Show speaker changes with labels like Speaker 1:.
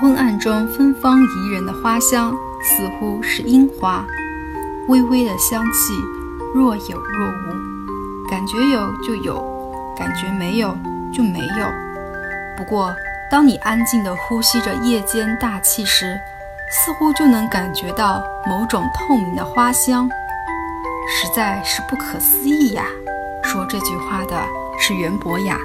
Speaker 1: 昏暗中芬芳宜人的花香，似乎是樱花，微微的香气，若有若无，感觉有就有，感觉没有就没有。不过，当你安静地呼吸着夜间大气时，似乎就能感觉到某种透明的花香，实在是不可思议呀！说这句话的是袁博雅。